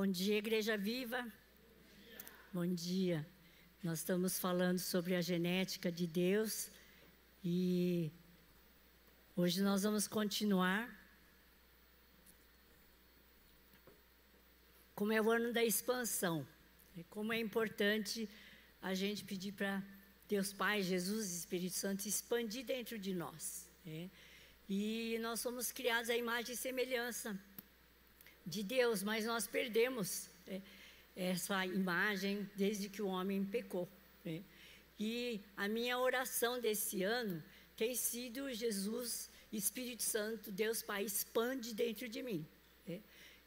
Bom dia, Igreja Viva. Bom dia. Nós estamos falando sobre a genética de Deus e hoje nós vamos continuar. Como é o ano da expansão, como é importante a gente pedir para Deus Pai, Jesus e Espírito Santo expandir dentro de nós. Né? E nós somos criados à imagem e semelhança de Deus, mas nós perdemos né, essa imagem desde que o homem pecou. Né? E a minha oração desse ano tem sido Jesus, Espírito Santo, Deus Pai, expande dentro de mim. Né?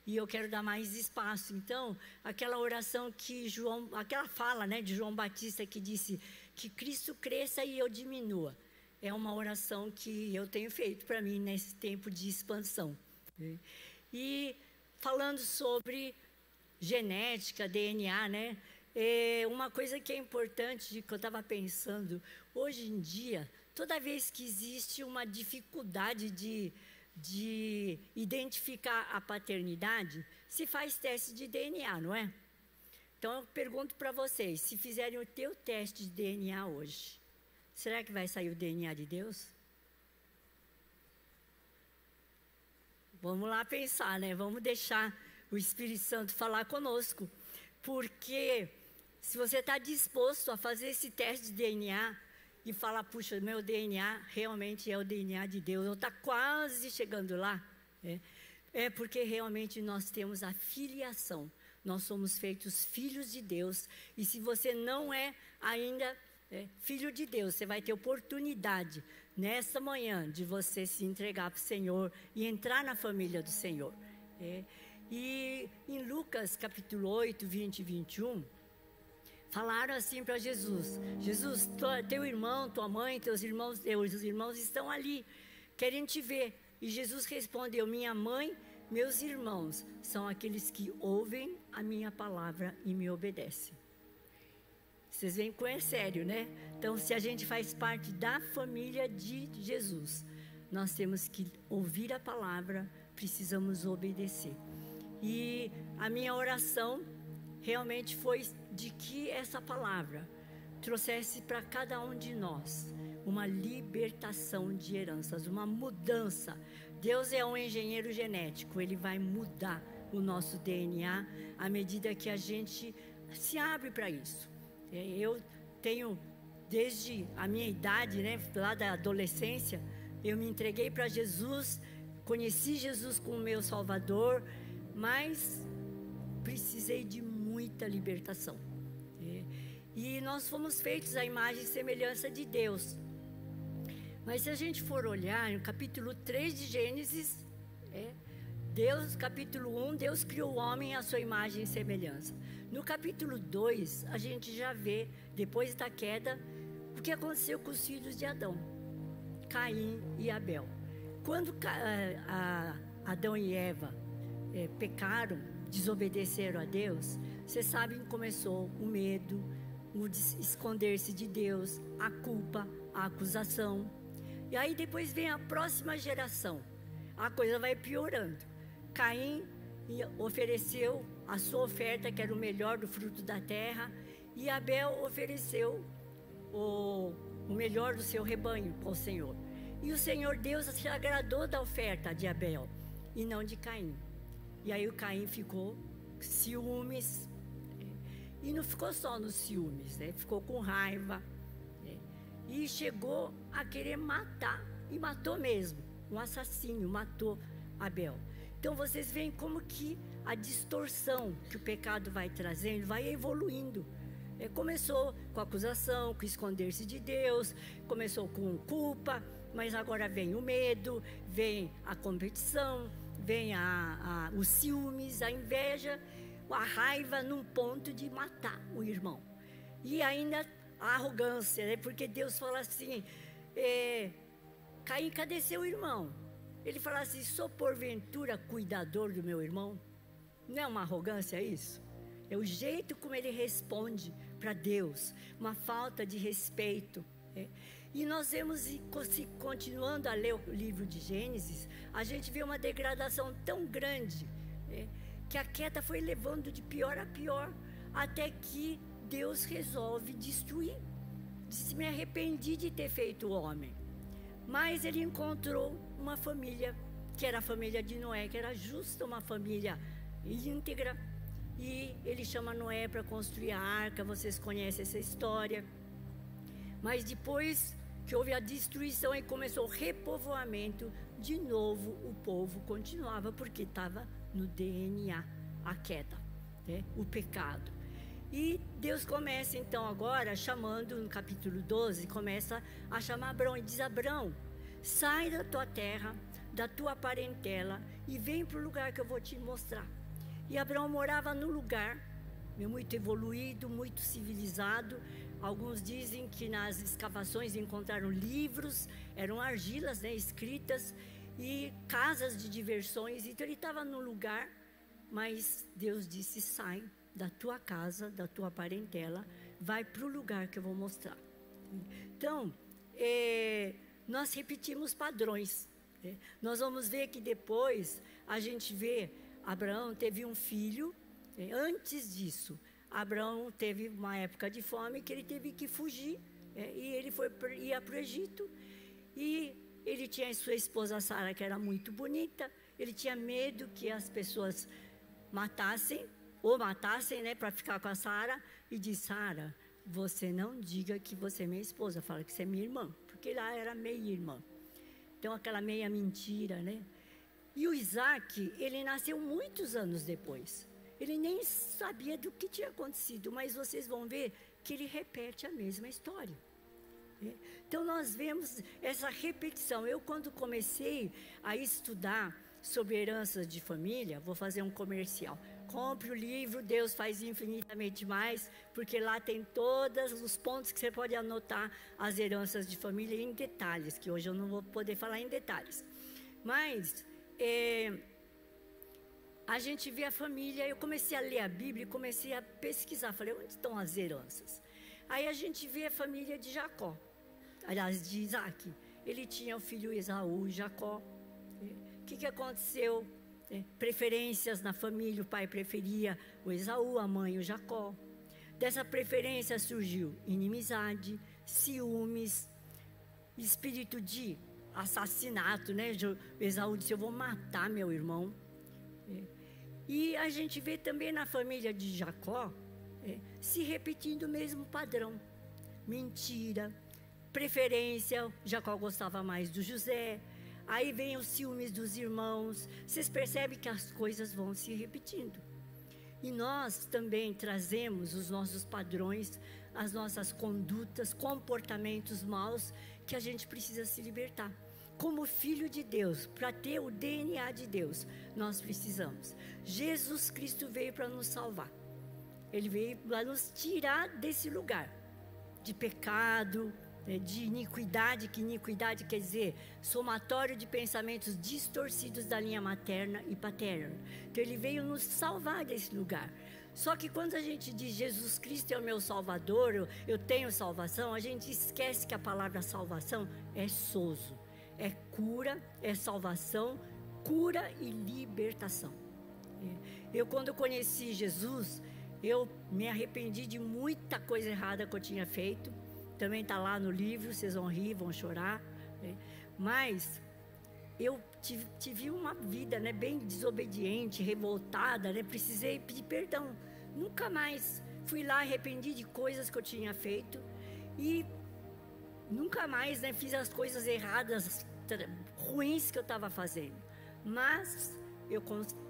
E eu quero dar mais espaço. Então, aquela oração que João, aquela fala né, de João Batista que disse que Cristo cresça e eu diminua, é uma oração que eu tenho feito para mim nesse tempo de expansão. Né? E falando sobre genética, DNA, né? É uma coisa que é importante, que eu estava pensando, hoje em dia, toda vez que existe uma dificuldade de, de identificar a paternidade, se faz teste de DNA, não é? Então eu pergunto para vocês, se fizerem o teu teste de DNA hoje, será que vai sair o DNA de Deus? Vamos lá pensar, né? Vamos deixar o Espírito Santo falar conosco. Porque se você está disposto a fazer esse teste de DNA e falar, puxa, meu DNA realmente é o DNA de Deus, ou está quase chegando lá, é, é porque realmente nós temos a filiação. Nós somos feitos filhos de Deus. E se você não é ainda é, filho de Deus, você vai ter oportunidade nessa manhã de você se entregar para o Senhor e entrar na família do Senhor. É. E em Lucas capítulo 8, 20 e 21, falaram assim para Jesus: Jesus, teu irmão, tua mãe, teus irmãos, teus irmãos estão ali, querem te ver. E Jesus respondeu: Minha mãe, meus irmãos são aqueles que ouvem a minha palavra e me obedecem. Vocês veem como é sério, né? Então, se a gente faz parte da família de Jesus, nós temos que ouvir a palavra, precisamos obedecer. E a minha oração realmente foi de que essa palavra trouxesse para cada um de nós uma libertação de heranças, uma mudança. Deus é um engenheiro genético, ele vai mudar o nosso DNA à medida que a gente se abre para isso. É, eu tenho, desde a minha idade, né, lá da adolescência, eu me entreguei para Jesus, conheci Jesus como meu Salvador, mas precisei de muita libertação. É, e nós fomos feitos à imagem e semelhança de Deus. Mas se a gente for olhar no capítulo 3 de Gênesis, é, Deus, capítulo 1, Deus criou o homem à sua imagem e semelhança. No capítulo 2, a gente já vê, depois da queda, o que aconteceu com os filhos de Adão, Caim e Abel. Quando a Adão e Eva é, pecaram, desobedeceram a Deus, vocês sabem que começou o medo, o esconder-se de Deus, a culpa, a acusação. E aí depois vem a próxima geração. A coisa vai piorando. Caim ofereceu a sua oferta, que era o melhor do fruto da terra, e Abel ofereceu o, o melhor do seu rebanho ao Senhor. E o Senhor Deus se agradou da oferta de Abel e não de Caim. E aí o Caim ficou ciúmes. E não ficou só nos ciúmes, né? ficou com raiva. Né? E chegou a querer matar, e matou mesmo. Um assassino matou Abel. Então vocês veem como que a distorção que o pecado vai trazendo vai evoluindo. É, começou com acusação, com esconder-se de Deus, começou com culpa, mas agora vem o medo, vem a competição, vem a, a, os ciúmes, a inveja, a raiva num ponto de matar o irmão. E ainda a arrogância, né? porque Deus fala assim: é, Caim, cadê seu irmão? Ele fala assim: sou porventura cuidador do meu irmão? Não é uma arrogância isso? É o jeito como ele responde para Deus, uma falta de respeito. É. E nós vemos, continuando a ler o livro de Gênesis, a gente vê uma degradação tão grande é, que a queda foi levando de pior a pior, até que Deus resolve destruir. Disse: Me arrependi de ter feito o homem. Mas ele encontrou uma família, que era a família de Noé, que era justa, uma família íntegra. E ele chama Noé para construir a arca, vocês conhecem essa história. Mas depois que houve a destruição e começou o repovoamento, de novo o povo continuava, porque estava no DNA a queda, né? o pecado. E Deus começa então agora chamando, no capítulo 12, começa a chamar Abraão e diz: Abraão, sai da tua terra, da tua parentela e vem para o lugar que eu vou te mostrar. E Abraão morava num lugar muito evoluído, muito civilizado, Alguns dizem que nas escavações encontraram livros, eram argilas né, escritas e casas de diversões. Então ele estava num lugar, mas Deus disse: sai da tua casa, da tua parentela, vai para o lugar que eu vou mostrar. Então, é, nós repetimos padrões. Né? Nós vamos ver que depois a gente vê Abraão teve um filho. Né? Antes disso, Abraão teve uma época de fome que ele teve que fugir. É, e ele foi ia para o Egito. E ele tinha sua esposa Sara, que era muito bonita. Ele tinha medo que as pessoas matassem, ou matassem, né, para ficar com a Sara. E disse: Sara, você não diga que você é minha esposa, fala que você é minha irmã. Porque lá era meia-irmã. Então, aquela meia mentira, né? E o Isaac, ele nasceu muitos anos depois. Ele nem sabia do que tinha acontecido, mas vocês vão ver que ele repete a mesma história. Né? Então nós vemos essa repetição. Eu quando comecei a estudar sobre heranças de família, vou fazer um comercial. Compre o livro Deus faz infinitamente mais, porque lá tem todos os pontos que você pode anotar as heranças de família em detalhes, que hoje eu não vou poder falar em detalhes. Mas é, a gente vê a família, eu comecei a ler a Bíblia e comecei a pesquisar. Falei, onde estão as heranças? Aí a gente vê a família de Jacó, aliás, de Isaac. Ele tinha o filho Esaú e Jacó. O que, que aconteceu? É, preferências na família, o pai preferia o Esaú, a mãe o Jacó. Dessa preferência surgiu inimizade, ciúmes, espírito de assassinato, né? Esaú disse: Eu vou matar meu irmão. É. E a gente vê também na família de Jacó é, se repetindo o mesmo padrão: mentira, preferência. Jacó gostava mais do José. Aí vem os ciúmes dos irmãos. Vocês percebem que as coisas vão se repetindo. E nós também trazemos os nossos padrões, as nossas condutas, comportamentos maus que a gente precisa se libertar como filho de Deus, para ter o DNA de Deus, nós precisamos. Jesus Cristo veio para nos salvar. Ele veio para nos tirar desse lugar de pecado, né, de iniquidade, que iniquidade quer dizer somatório de pensamentos distorcidos da linha materna e paterna. Então ele veio nos salvar desse lugar. Só que quando a gente diz Jesus Cristo é o meu Salvador, eu, eu tenho salvação, a gente esquece que a palavra salvação é soso é cura, é salvação, cura e libertação. É. Eu, quando conheci Jesus, eu me arrependi de muita coisa errada que eu tinha feito. Também está lá no livro, vocês vão rir, vão chorar. Né? Mas eu tive, uma vida né, bem desobediente, revoltada, né? precisei pedir perdão. Nunca mais fui lá arrependi de coisas que eu tinha feito e nunca mais né, fiz as coisas erradas, ruins que eu estava fazendo. Mas eu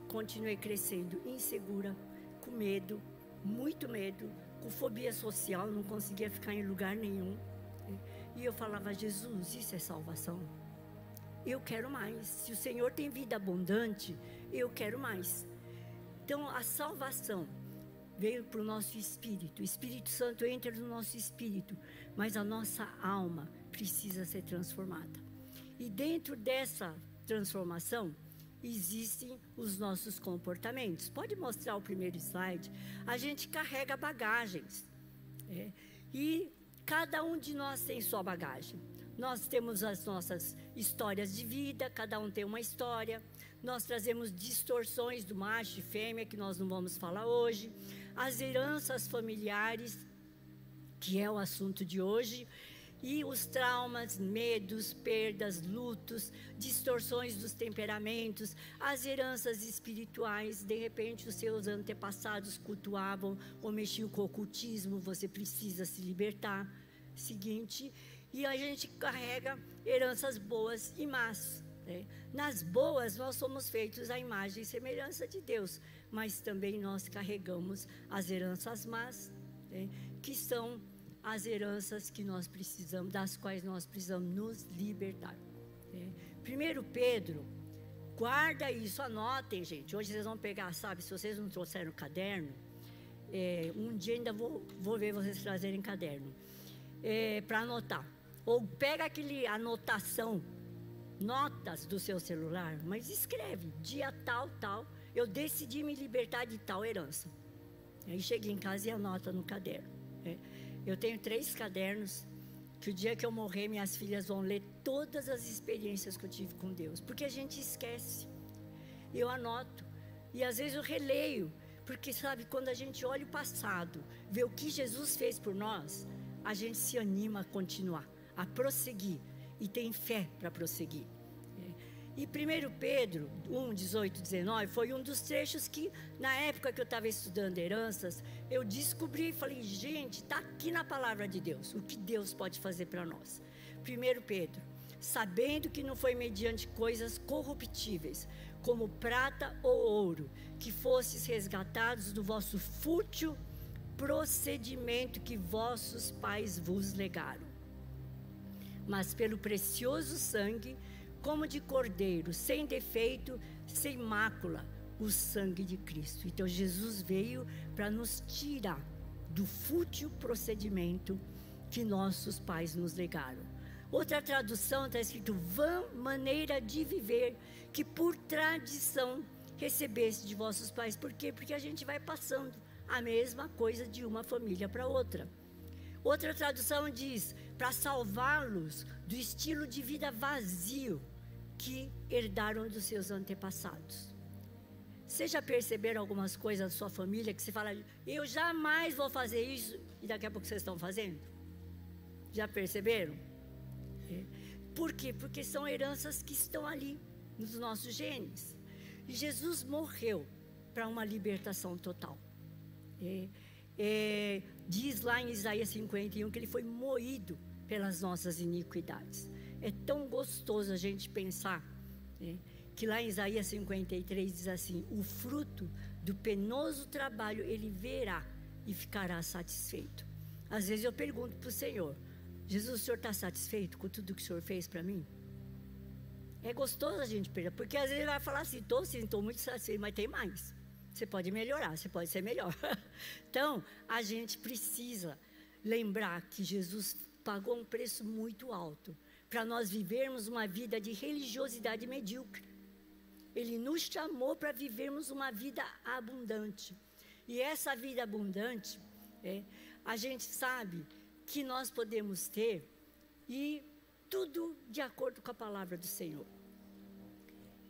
continuei crescendo insegura, com medo, muito medo, com fobia social, não conseguia ficar em lugar nenhum. E eu falava, Jesus, isso é salvação? Eu quero mais. Se o Senhor tem vida abundante, eu quero mais. Então, a salvação veio para o nosso espírito. O Espírito Santo entra no nosso espírito, mas a nossa alma precisa ser transformada. E dentro dessa transformação, existem os nossos comportamentos. Pode mostrar o primeiro slide? A gente carrega bagagens. É, e cada um de nós tem sua bagagem. Nós temos as nossas histórias de vida, cada um tem uma história. nós trazemos distorções do macho e fêmea, que nós não vamos falar hoje, as heranças familiares, que é o assunto de hoje, e os traumas, medos, perdas, lutos, distorções dos temperamentos, as heranças espirituais. De repente, os seus antepassados cultuavam ou mexiam com o ocultismo, você precisa se libertar. Seguinte, e a gente carrega heranças boas e más. Né? Nas boas, nós somos feitos à imagem e semelhança de Deus, mas também nós carregamos as heranças más, né? que são as heranças que nós precisamos, das quais nós precisamos nos libertar. Né? Primeiro Pedro, guarda isso, anotem, gente. Hoje vocês vão pegar, sabe, se vocês não trouxeram caderno, é, um dia ainda vou, vou ver vocês trazerem caderno é, para anotar. Ou pega aquele anotação, notas do seu celular, mas escreve, dia tal, tal, eu decidi me libertar de tal herança. Aí cheguei em casa e anota no caderno. Né? Eu tenho três cadernos que o dia que eu morrer, minhas filhas vão ler todas as experiências que eu tive com Deus, porque a gente esquece. Eu anoto e às vezes eu releio, porque sabe, quando a gente olha o passado, vê o que Jesus fez por nós, a gente se anima a continuar, a prosseguir e tem fé para prosseguir. E 1 Pedro 1, 18, 19 foi um dos trechos que, na época que eu estava estudando heranças, eu descobri e falei, gente, está aqui na palavra de Deus, o que Deus pode fazer para nós. 1 Pedro, sabendo que não foi mediante coisas corruptíveis, como prata ou ouro, que fostes resgatados do vosso fútil procedimento que vossos pais vos legaram, mas pelo precioso sangue como de cordeiro, sem defeito, sem mácula, o sangue de Cristo. Então Jesus veio para nos tirar do fútil procedimento que nossos pais nos legaram. Outra tradução está escrito vã maneira de viver que por tradição recebeste de vossos pais. Por quê? Porque a gente vai passando a mesma coisa de uma família para outra. Outra tradução diz para salvá-los do estilo de vida vazio que herdaram dos seus antepassados. Você já perceberam algumas coisas da sua família que você fala, eu jamais vou fazer isso, e daqui a pouco vocês estão fazendo? Já perceberam? É. Por quê? Porque são heranças que estão ali, nos nossos genes. E Jesus morreu para uma libertação total. É, é, diz lá em Isaías 51 que ele foi moído pelas nossas iniquidades. É tão gostoso a gente pensar né, que lá em Isaías 53 diz assim: o fruto do penoso trabalho ele verá e ficará satisfeito. Às vezes eu pergunto para o Senhor: Jesus, o Senhor está satisfeito com tudo que o Senhor fez para mim? É gostoso a gente perguntar, porque às vezes ele vai falar assim: estou sim, estou muito satisfeito, mas tem mais. Você pode melhorar, você pode ser melhor. então, a gente precisa lembrar que Jesus pagou um preço muito alto para nós vivermos uma vida de religiosidade medíocre. Ele nos chamou para vivermos uma vida abundante. E essa vida abundante, é, a gente sabe que nós podemos ter e tudo de acordo com a palavra do Senhor.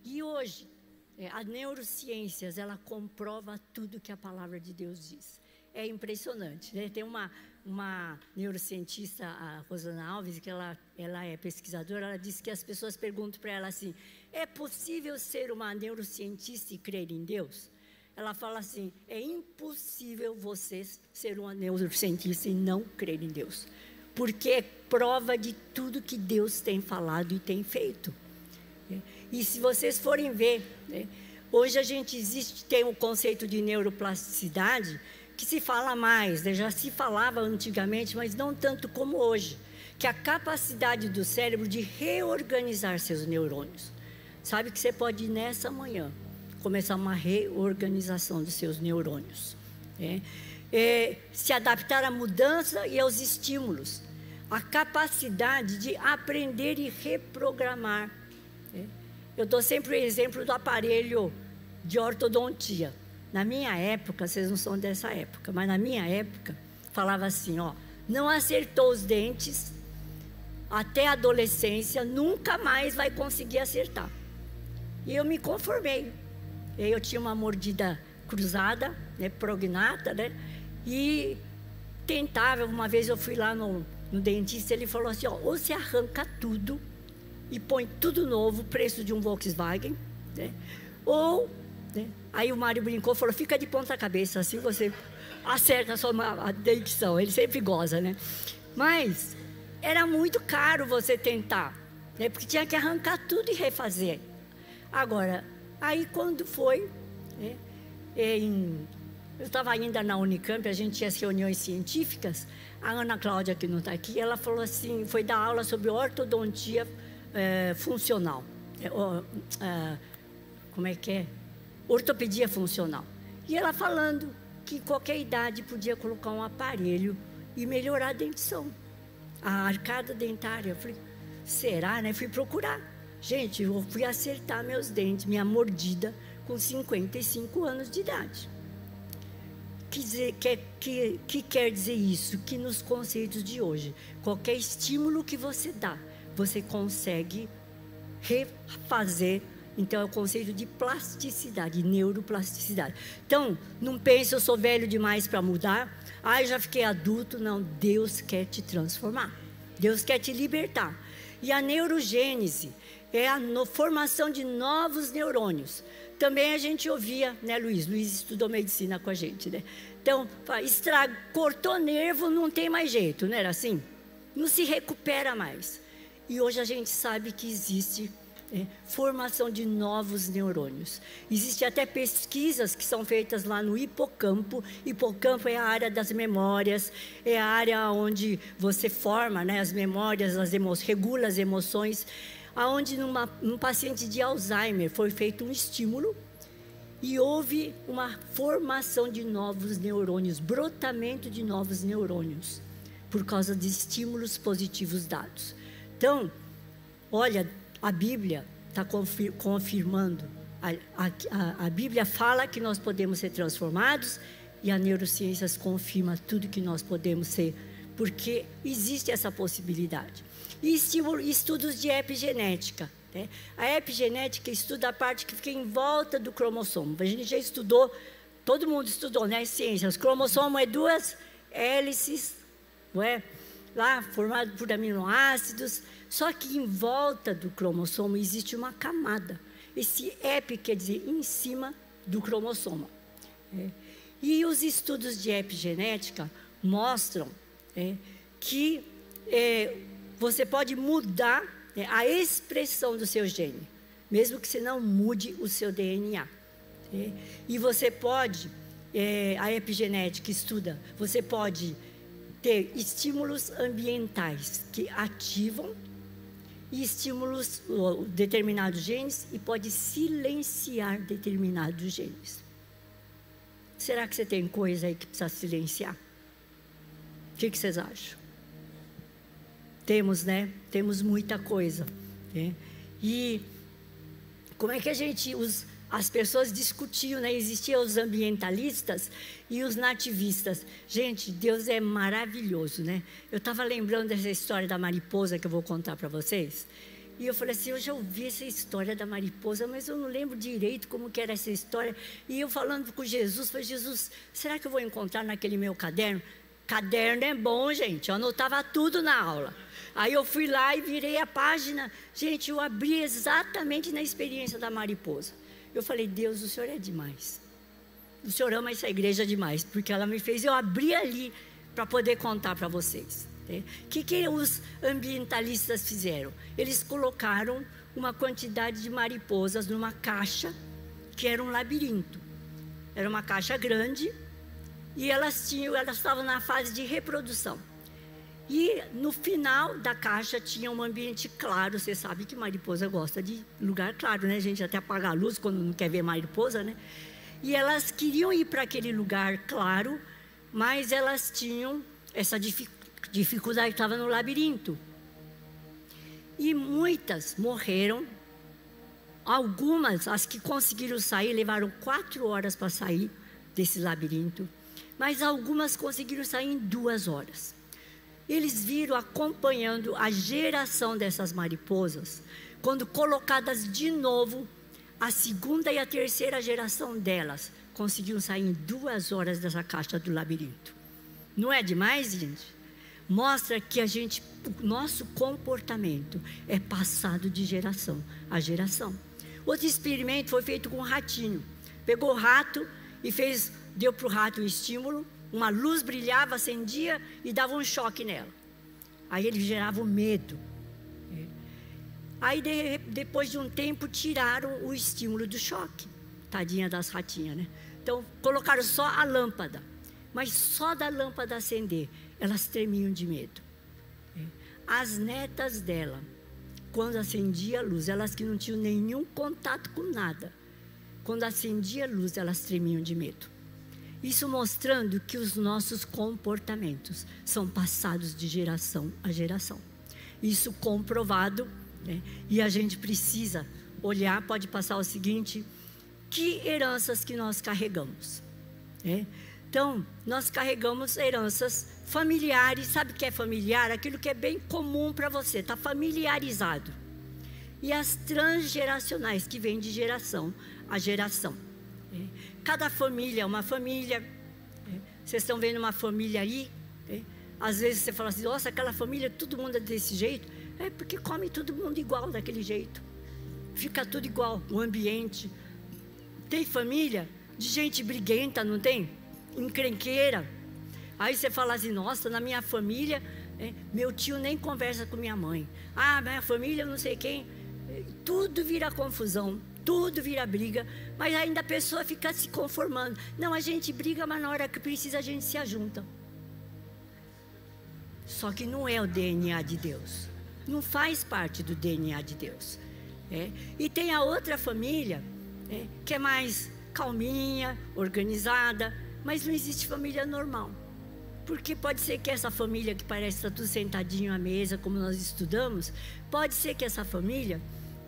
E hoje, é, a neurociências, ela comprova tudo que a palavra de Deus diz. É impressionante. Né? Tem uma, uma neurocientista, a Rosana Alves, que ela, ela é pesquisadora, ela disse que as pessoas perguntam para ela assim: é possível ser uma neurocientista e crer em Deus? Ela fala assim: é impossível você ser uma neurocientista e não crer em Deus, porque é prova de tudo que Deus tem falado e tem feito. E se vocês forem ver, né, hoje a gente existe, tem o conceito de neuroplasticidade, que se fala mais, né? já se falava antigamente, mas não tanto como hoje, que a capacidade do cérebro de reorganizar seus neurônios. Sabe que você pode nessa manhã começar uma reorganização dos seus neurônios. Né? É, se adaptar à mudança e aos estímulos. A capacidade de aprender e reprogramar. Né? Eu dou sempre o exemplo do aparelho de ortodontia. Na minha época, vocês não são dessa época, mas na minha época, falava assim: ó, não acertou os dentes até a adolescência, nunca mais vai conseguir acertar. E eu me conformei. Eu tinha uma mordida cruzada, né, prognata, né? E tentava, uma vez eu fui lá no, no dentista, ele falou assim, ó, ou você arranca tudo e põe tudo novo, preço de um Volkswagen, né? Ou, né? Aí o Mário brincou, falou, fica de ponta cabeça, assim você acerta a sua a dentição, ele sempre goza, né? Mas era muito caro você tentar, né? Porque tinha que arrancar tudo e refazer. Agora, aí quando foi, né? Em, eu estava ainda na Unicamp, a gente tinha as reuniões científicas. A Ana Cláudia, que não está aqui, ela falou assim: foi dar aula sobre ortodontia é, funcional. É, é, como é que é? Ortopedia funcional. E ela falando que qualquer idade podia colocar um aparelho e melhorar a dentição, a arcada dentária. Eu falei: será, né? Fui procurar. Gente, eu fui acertar meus dentes, minha mordida com 55 anos de idade. Que, dizer, que, que, que quer dizer isso? Que nos conceitos de hoje, qualquer estímulo que você dá, você consegue refazer. Então, é o conceito de plasticidade, neuroplasticidade. Então, não pense, eu sou velho demais para mudar. Ah, eu já fiquei adulto. Não, Deus quer te transformar. Deus quer te libertar. E a neurogênese é a no, formação de novos neurônios também a gente ouvia, né, Luiz? Luiz estudou medicina com a gente, né? Então, estraga, cortou nervo, não tem mais jeito, não era assim? Não se recupera mais. E hoje a gente sabe que existe formação de novos neurônios. Existem até pesquisas que são feitas lá no hipocampo. Hipocampo é a área das memórias, é a área onde você forma né, as memórias, as emoções, regula as emoções aonde numa, num paciente de Alzheimer foi feito um estímulo e houve uma formação de novos neurônios, brotamento de novos neurônios, por causa de estímulos positivos dados. Então, olha, a Bíblia está confir confirmando, a, a, a Bíblia fala que nós podemos ser transformados e a neurociências confirma tudo que nós podemos ser, porque existe essa possibilidade e estudos de epigenética. Né? A epigenética estuda a parte que fica em volta do cromossomo. A gente já estudou, todo mundo estudou, né? Ciências. Cromossomo é duas hélices, não é? Lá, formado por aminoácidos. Só que em volta do cromossomo existe uma camada. Esse epi quer dizer em cima do cromossomo. É. E os estudos de epigenética mostram é, que é, você pode mudar né, a expressão do seu gene, mesmo que você não mude o seu DNA. Né? E você pode, é, a epigenética estuda, você pode ter estímulos ambientais que ativam e estímulos determinados genes e pode silenciar determinados genes. Será que você tem coisa aí que precisa silenciar? O que, vocês acham? Temos, né? Temos muita coisa. Né? E como é que a gente, os, as pessoas discutiam, né? Existiam os ambientalistas e os nativistas. Gente, Deus é maravilhoso, né? Eu estava lembrando dessa história da mariposa que eu vou contar para vocês. E eu falei assim, eu já ouvi essa história da mariposa, mas eu não lembro direito como que era essa história. E eu falando com Jesus, falei, Jesus, será que eu vou encontrar naquele meu caderno? Caderno é bom, gente. Eu anotava tudo na aula. Aí eu fui lá e virei a página. Gente, eu abri exatamente na experiência da mariposa. Eu falei, Deus, o Senhor é demais. O Senhor ama essa igreja demais, porque ela me fez eu abrir ali para poder contar para vocês. O né? que, que os ambientalistas fizeram? Eles colocaram uma quantidade de mariposas numa caixa que era um labirinto. Era uma caixa grande e elas tinham, elas estavam na fase de reprodução. E no final da caixa tinha um ambiente claro. Você sabe que mariposa gosta de lugar claro, né? A gente até apaga a luz quando não quer ver mariposa, né? E elas queriam ir para aquele lugar claro, mas elas tinham essa dificuldade estava no labirinto. E muitas morreram. Algumas, as que conseguiram sair, levaram quatro horas para sair desse labirinto. Mas algumas conseguiram sair em duas horas eles viram acompanhando a geração dessas mariposas, quando colocadas de novo, A segunda e a terceira geração delas conseguiam sair em duas horas dessa caixa do labirinto. Não é demais, gente? Mostra que a gente, o nosso comportamento é passado de geração a geração. Outro experimento foi feito com um ratinho. Pegou o rato e fez, deu para o rato um estímulo, uma luz brilhava, acendia e dava um choque nela. Aí ele gerava o medo. Aí de, depois de um tempo tiraram o estímulo do choque. Tadinha das ratinhas, né? Então colocaram só a lâmpada. Mas só da lâmpada acender, elas tremiam de medo. As netas dela, quando acendia a luz, elas que não tinham nenhum contato com nada, quando acendia a luz, elas tremiam de medo. Isso mostrando que os nossos comportamentos são passados de geração a geração. Isso comprovado, né? e a gente precisa olhar, pode passar o seguinte: que heranças que nós carregamos? Né? Então, nós carregamos heranças familiares. Sabe o que é familiar? Aquilo que é bem comum para você, está familiarizado. E as transgeracionais, que vêm de geração a geração. É. Cada família é uma família. É. Vocês estão vendo uma família aí? É. Às vezes você fala assim: nossa, aquela família, todo mundo é desse jeito. É porque come todo mundo igual, daquele jeito. Fica tudo igual, o ambiente. Tem família de gente briguenta, não tem? encrenqueira. Aí você fala assim, nossa, na minha família, meu tio nem conversa com minha mãe. Ah, minha família, não sei quem. Tudo vira confusão, tudo vira briga, mas ainda a pessoa fica se conformando. Não, a gente briga, mas na hora que precisa a gente se ajunta. Só que não é o DNA de Deus. Não faz parte do DNA de Deus. É. E tem a outra família, é, que é mais calminha, organizada, mas não existe família normal. Porque pode ser que essa família que parece estar tudo sentadinho à mesa, como nós estudamos, pode ser que essa família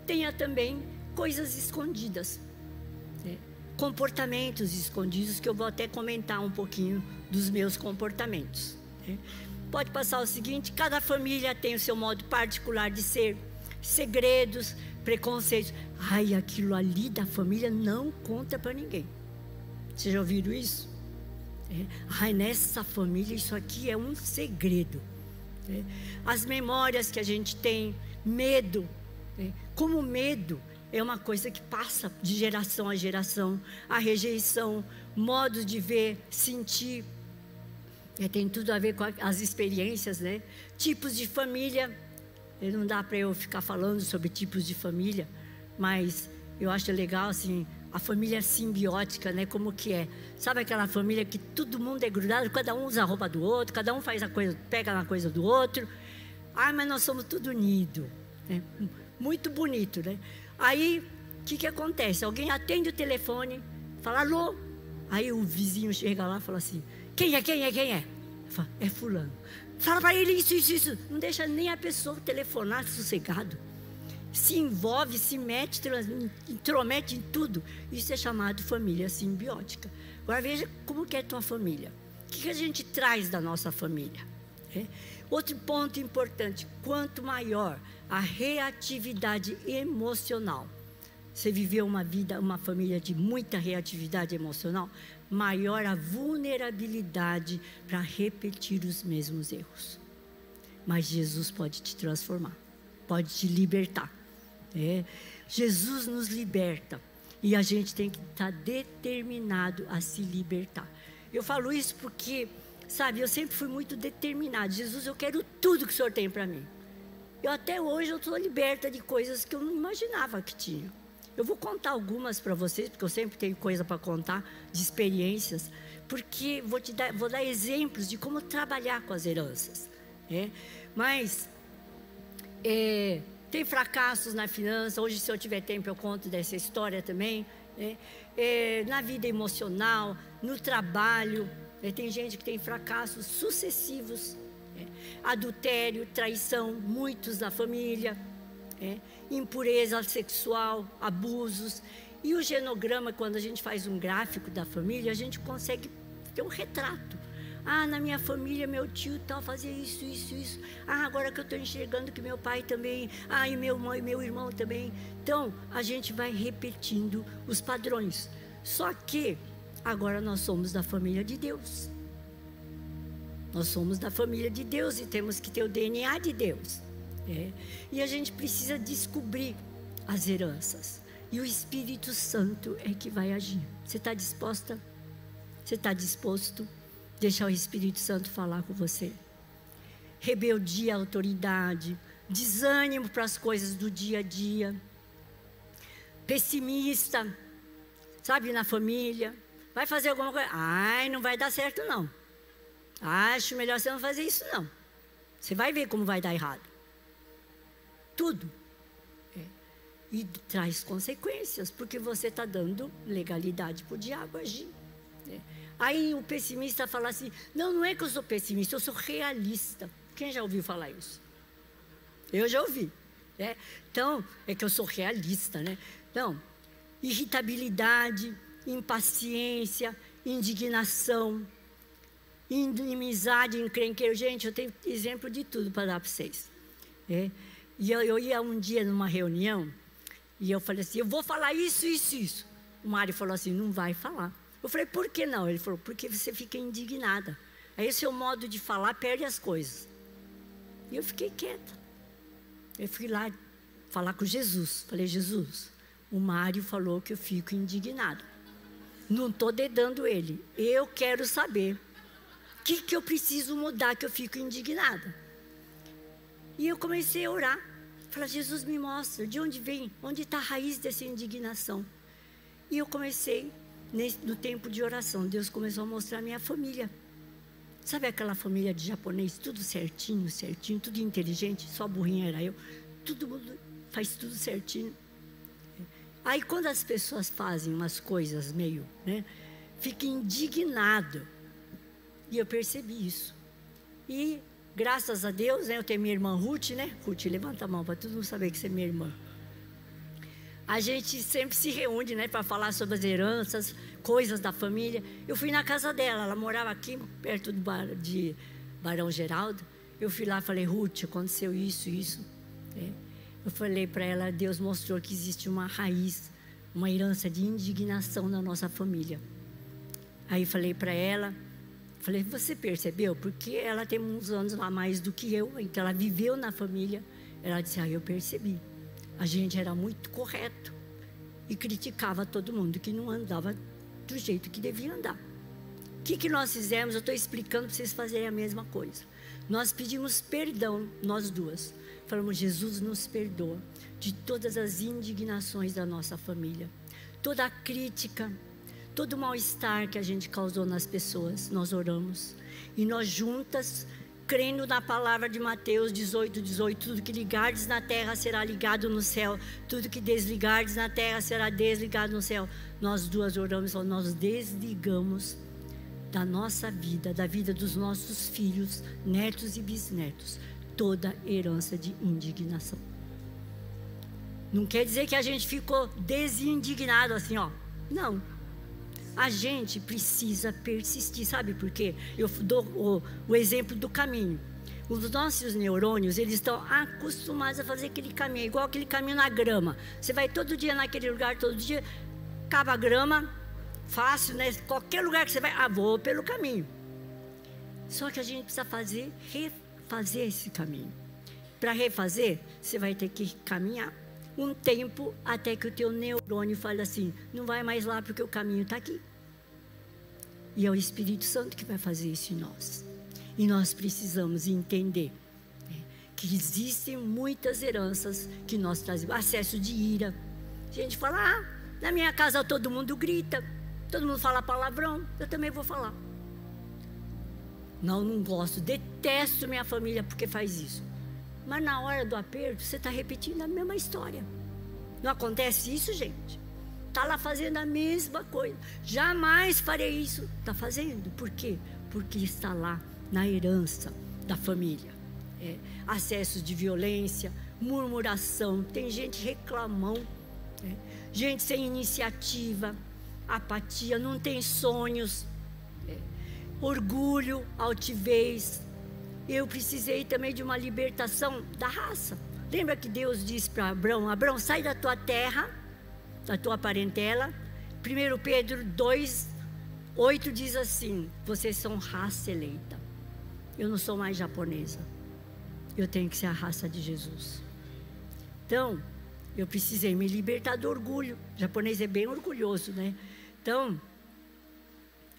tenha também coisas escondidas. Né? Comportamentos escondidos, que eu vou até comentar um pouquinho dos meus comportamentos. Né? Pode passar o seguinte: cada família tem o seu modo particular de ser, segredos, preconceitos. Ai, aquilo ali da família não conta para ninguém. Vocês já ouviram isso? É. Ai, nessa família isso aqui é um segredo. É. As memórias que a gente tem, medo. É. Como medo é uma coisa que passa de geração a geração. A rejeição, modos de ver, sentir. É, tem tudo a ver com as experiências, né? Tipos de família. Não dá para eu ficar falando sobre tipos de família, mas eu acho legal assim a família simbiótica, né? Como que é? Sabe aquela família que todo mundo é grudado, cada um usa a roupa do outro, cada um faz a coisa, pega na coisa do outro. Ah, mas nós somos tudo unido, né? Muito bonito, né? Aí, o que que acontece? Alguém atende o telefone, fala alô. Aí o vizinho chega lá e fala assim: "Quem é? Quem é? Quem é?" É fulano. Fala para ele isso, isso, isso. Não deixa nem a pessoa telefonar sossegado se envolve, se mete, intromete em tudo. Isso é chamado família simbiótica. Agora veja como que é a tua família. O que, que a gente traz da nossa família? É? Outro ponto importante: quanto maior a reatividade emocional, você viveu uma vida, uma família de muita reatividade emocional, maior a vulnerabilidade para repetir os mesmos erros. Mas Jesus pode te transformar, pode te libertar. É, Jesus nos liberta e a gente tem que estar determinado a se libertar. Eu falo isso porque, sabe, eu sempre fui muito determinado. Jesus, eu quero tudo que o Senhor tem para mim. Eu até hoje eu estou liberta de coisas que eu não imaginava que tinha. Eu vou contar algumas para vocês, porque eu sempre tenho coisa para contar de experiências, porque vou te dar, vou dar exemplos de como trabalhar com as heranças. É? Mas é, tem fracassos na finança. Hoje, se eu tiver tempo, eu conto dessa história também. Né? É, na vida emocional, no trabalho. Né? Tem gente que tem fracassos sucessivos. Né? Adultério, traição, muitos na família. Né? Impureza sexual, abusos. E o genograma, quando a gente faz um gráfico da família, a gente consegue ter um retrato. Ah, na minha família, meu tio tal fazia isso, isso, isso. Ah, agora que eu estou enxergando que meu pai também. Ah, e meu mãe, meu irmão também. Então, a gente vai repetindo os padrões. Só que agora nós somos da família de Deus. Nós somos da família de Deus e temos que ter o DNA de Deus. É. E a gente precisa descobrir as heranças. E o Espírito Santo é que vai agir. Você está disposta? Você está disposto? Deixar o Espírito Santo falar com você. Rebeldia à autoridade, desânimo para as coisas do dia a dia, pessimista, sabe, na família. Vai fazer alguma coisa? Ai, não vai dar certo não. Acho melhor você não fazer isso não. Você vai ver como vai dar errado. Tudo. É. E traz consequências, porque você está dando legalidade para o diabo agir. É. Aí o pessimista fala assim: não, não é que eu sou pessimista, eu sou realista. Quem já ouviu falar isso? Eu já ouvi. Né? Então, é que eu sou realista, né? Então, irritabilidade, impaciência, indignação, inimizade, encrenqueiro. Gente, eu tenho exemplo de tudo para dar para vocês. É? E eu, eu, ia um dia numa reunião e eu falei assim: eu vou falar isso, isso, isso. O Mário falou assim: não vai falar. Eu falei: por que não? Ele falou: porque você fica indignada. Aí o seu modo de falar perde as coisas. E eu fiquei quieta. Eu fui lá falar com Jesus. Falei: Jesus, o Mário falou que eu fico indignado. Não estou dedando ele. Eu quero saber o que, eu preciso mudar que eu fico indignada. E eu comecei a orar. Falei, Jesus me mostra de onde vem, onde está a raiz dessa indignação. E eu comecei, no tempo de oração, Deus começou a mostrar a minha família. Sabe aquela família de japonês, tudo certinho, certinho, tudo inteligente, só burrinha era eu. Todo mundo faz tudo certinho. Aí quando as pessoas fazem umas coisas meio, né, fica indignado. E eu percebi isso. E graças a Deus, né, eu tenho minha irmã Ruth, né? Ruth, levanta a mão para todo mundo saber que você é minha irmã. A gente sempre se reúne, né, para falar sobre as heranças, coisas da família. Eu fui na casa dela, ela morava aqui perto do bar, de Barão Geraldo. Eu fui lá, falei, Ruth, aconteceu isso, isso. É. Eu falei para ela, Deus mostrou que existe uma raiz, uma herança de indignação na nossa família. Aí falei para ela, falei, você percebeu? Porque ela tem uns anos lá mais do que eu, então ela viveu na família. Ela disse, ah, eu percebi. A gente era muito correto e criticava todo mundo que não andava do jeito que devia andar. O que, que nós fizemos? Eu estou explicando para vocês fazerem a mesma coisa. Nós pedimos perdão, nós duas Falamos, Jesus nos perdoa de todas as indignações da nossa família, toda a crítica, todo mal-estar que a gente causou nas pessoas. Nós oramos e nós juntas, crendo na palavra de Mateus 18, 18, tudo que ligardes na terra será ligado no céu, tudo que desligardes na terra será desligado no céu. Nós duas oramos, nós desligamos da nossa vida, da vida dos nossos filhos, netos e bisnetos toda herança de indignação. Não quer dizer que a gente ficou desindignado assim, ó. Não. A gente precisa persistir, sabe por quê? Eu dou o, o exemplo do caminho. Os nossos neurônios, eles estão acostumados a fazer aquele caminho, igual aquele caminho na grama. Você vai todo dia naquele lugar, todo dia, cava a grama, fácil, né? Qualquer lugar que você vai, ah, vou pelo caminho. Só que a gente precisa fazer reflexão fazer esse caminho. Para refazer, você vai ter que caminhar um tempo até que o teu neurônio fale assim: não vai mais lá porque o caminho está aqui. E é o Espírito Santo que vai fazer isso em nós. E nós precisamos entender né, que existem muitas heranças que nós trazemos. Acesso de ira. A gente fala, ah, na minha casa todo mundo grita, todo mundo fala palavrão, eu também vou falar. Não, não gosto, detesto minha família porque faz isso. Mas na hora do aperto, você está repetindo a mesma história. Não acontece isso, gente? Está lá fazendo a mesma coisa. Jamais farei isso. Está fazendo. Por quê? Porque está lá na herança da família. É, acessos de violência, murmuração, tem gente reclamão, é, gente sem iniciativa, apatia, não tem sonhos orgulho, altivez. Eu precisei também de uma libertação da raça. Lembra que Deus disse para Abraão: Abraão, sai da tua terra, da tua parentela. 1 Pedro 2, 8 diz assim: Vocês são raça eleita. Eu não sou mais japonesa. Eu tenho que ser a raça de Jesus. Então, eu precisei me libertar do orgulho. O japonês é bem orgulhoso, né? Então,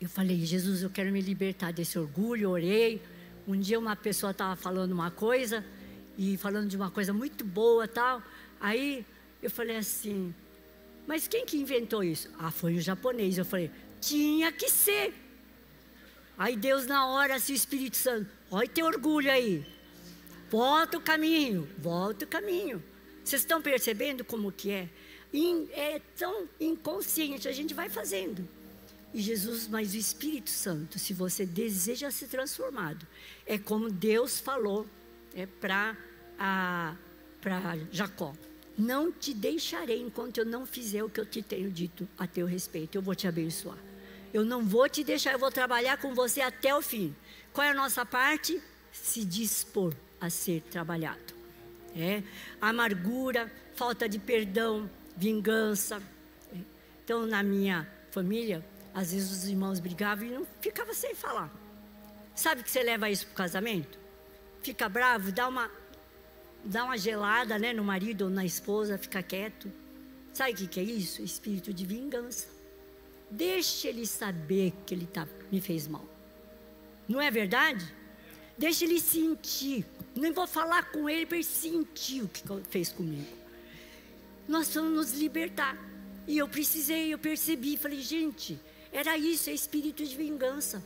eu falei, Jesus, eu quero me libertar desse orgulho. Orei. Um dia uma pessoa estava falando uma coisa e falando de uma coisa muito boa tal. Aí eu falei assim, mas quem que inventou isso? Ah, foi o japonês. Eu falei, tinha que ser. Aí Deus na hora, assim, o Espírito Santo, olha teu orgulho aí. Volta o caminho, volta o caminho. Vocês estão percebendo como que é? É tão inconsciente, a gente vai fazendo. E Jesus, mas o Espírito Santo, se você deseja ser transformado, é como Deus falou é, para Jacó: Não te deixarei enquanto eu não fizer o que eu te tenho dito a teu respeito. Eu vou te abençoar. Eu não vou te deixar, eu vou trabalhar com você até o fim. Qual é a nossa parte? Se dispor a ser trabalhado é, amargura, falta de perdão, vingança. Então, na minha família, às vezes os irmãos brigavam e não ficava sem falar. Sabe que você leva isso para o casamento? Fica bravo, dá uma, dá uma gelada né, no marido ou na esposa, fica quieto. Sabe o que, que é isso? Espírito de vingança. Deixe ele saber que ele tá, me fez mal. Não é verdade? Deixe ele sentir. Nem vou falar com ele para ele sentir o que fez comigo. Nós vamos nos libertar. E eu precisei, eu percebi, falei, gente, era isso, é espírito de vingança.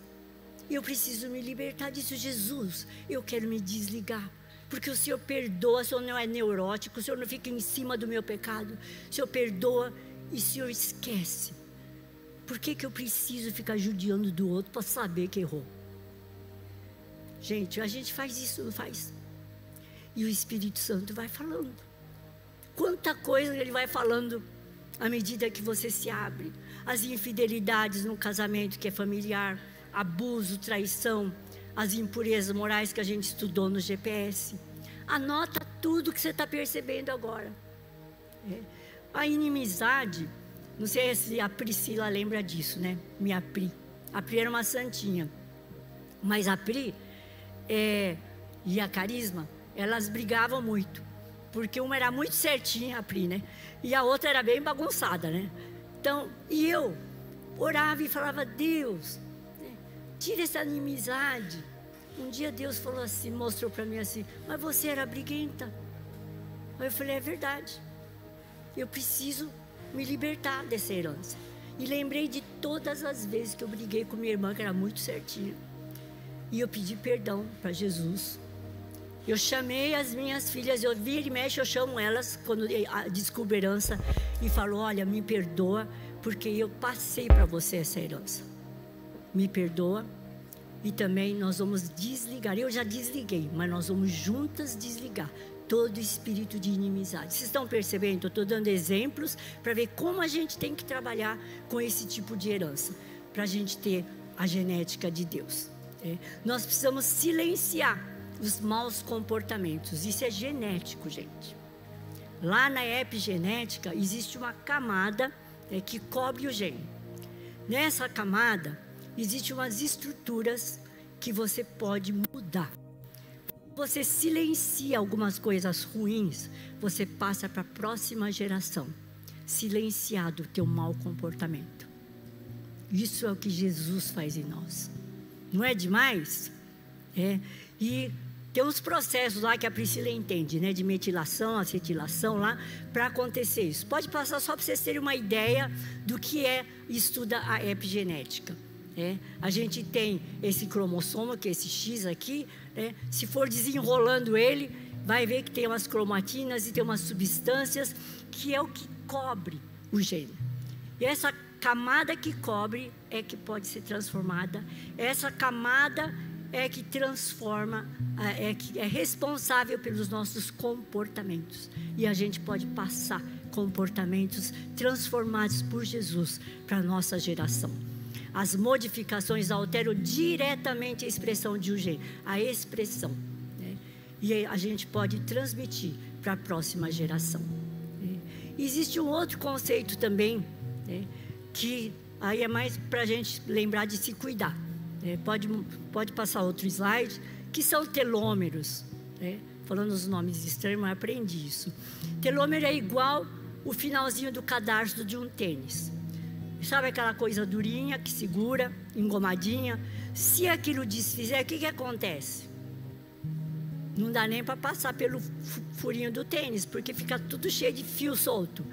Eu preciso me libertar disso, Jesus. Eu quero me desligar. Porque o Senhor perdoa, o Senhor não é neurótico, o Senhor não fica em cima do meu pecado. O Senhor perdoa e o Senhor esquece. Por que, que eu preciso ficar judiando do outro para saber que errou? Gente, a gente faz isso, não faz? E o Espírito Santo vai falando. Quanta coisa ele vai falando à medida que você se abre. As infidelidades no casamento que é familiar, abuso, traição, as impurezas morais que a gente estudou no GPS. Anota tudo que você está percebendo agora. É. A inimizade, não sei se a Priscila lembra disso, né? Minha Pri. A Pri era uma santinha. Mas a Pri é, e a Carisma, elas brigavam muito. Porque uma era muito certinha, a Pri, né? E a outra era bem bagunçada, né? Então, e eu orava e falava, Deus, né, tira essa inimizade. Um dia Deus falou assim, mostrou para mim assim, mas você era briguenta. Aí eu falei, é verdade. Eu preciso me libertar dessa herança. E lembrei de todas as vezes que eu briguei com minha irmã, que era muito certinha. E eu pedi perdão para Jesus. Eu chamei as minhas filhas, eu vira e mexe, eu chamo elas quando descubro herança e falo: Olha, me perdoa, porque eu passei para você essa herança. Me perdoa. E também nós vamos desligar. Eu já desliguei, mas nós vamos juntas desligar todo espírito de inimizade. Vocês estão percebendo? Eu estou dando exemplos para ver como a gente tem que trabalhar com esse tipo de herança, para a gente ter a genética de Deus. É, nós precisamos silenciar os maus comportamentos. Isso é genético, gente. Lá na epigenética existe uma camada é, que cobre o gene. Nessa camada existem umas estruturas que você pode mudar. Você silencia algumas coisas ruins, você passa para a próxima geração. Silenciado o teu mau comportamento. Isso é o que Jesus faz em nós. Não é demais? É. E tem uns processos lá que a Priscila entende, né? De metilação, acetilação lá, para acontecer isso. Pode passar só para vocês terem uma ideia do que é estuda a epigenética. É, a gente tem esse cromossomo, que é esse X aqui, né? se for desenrolando ele, vai ver que tem umas cromatinas e tem umas substâncias que é o que cobre o gene. E essa camada que cobre é que pode ser transformada. Essa camada é que transforma, é que é responsável pelos nossos comportamentos. E a gente pode passar comportamentos transformados por Jesus para a nossa geração. As modificações alteram diretamente a expressão de um gene, a expressão. Né? E a gente pode transmitir para a próxima geração. Né? Existe um outro conceito também, né? que aí é mais para a gente lembrar de se cuidar. Né? Pode, pode passar outro slide, que são telômeros. Né? Falando os nomes estranhos, mas aprendi isso. Telômero é igual o finalzinho do cadarço de um tênis. Sabe aquela coisa durinha que segura, engomadinha? Se aquilo desfizer, o que, que acontece? Não dá nem para passar pelo furinho do tênis, porque fica tudo cheio de fio solto.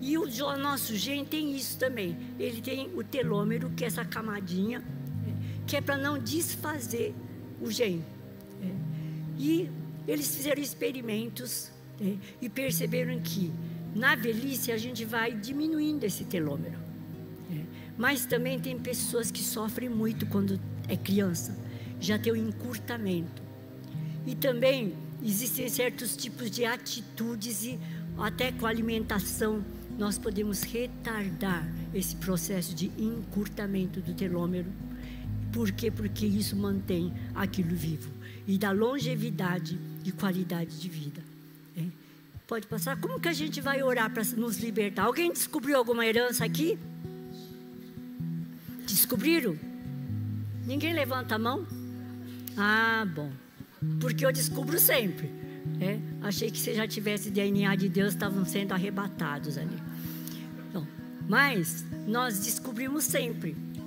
E o nosso gene tem isso também. Ele tem o telômero, que é essa camadinha, que é para não desfazer o gene. E eles fizeram experimentos né, e perceberam que na velhice a gente vai diminuindo esse telômero. Né? Mas também tem pessoas que sofrem muito quando é criança, já tem um encurtamento. E também existem certos tipos de atitudes e até com a alimentação nós podemos retardar esse processo de encurtamento do telômero. Por quê? Porque isso mantém aquilo vivo e dá longevidade e qualidade de vida. Pode passar. Como que a gente vai orar para nos libertar? Alguém descobriu alguma herança aqui? Descobriram? Ninguém levanta a mão? Ah, bom. Porque eu descubro sempre. É? Achei que se já tivesse DNA de Deus, estavam sendo arrebatados ali. Mas nós descobrimos sempre.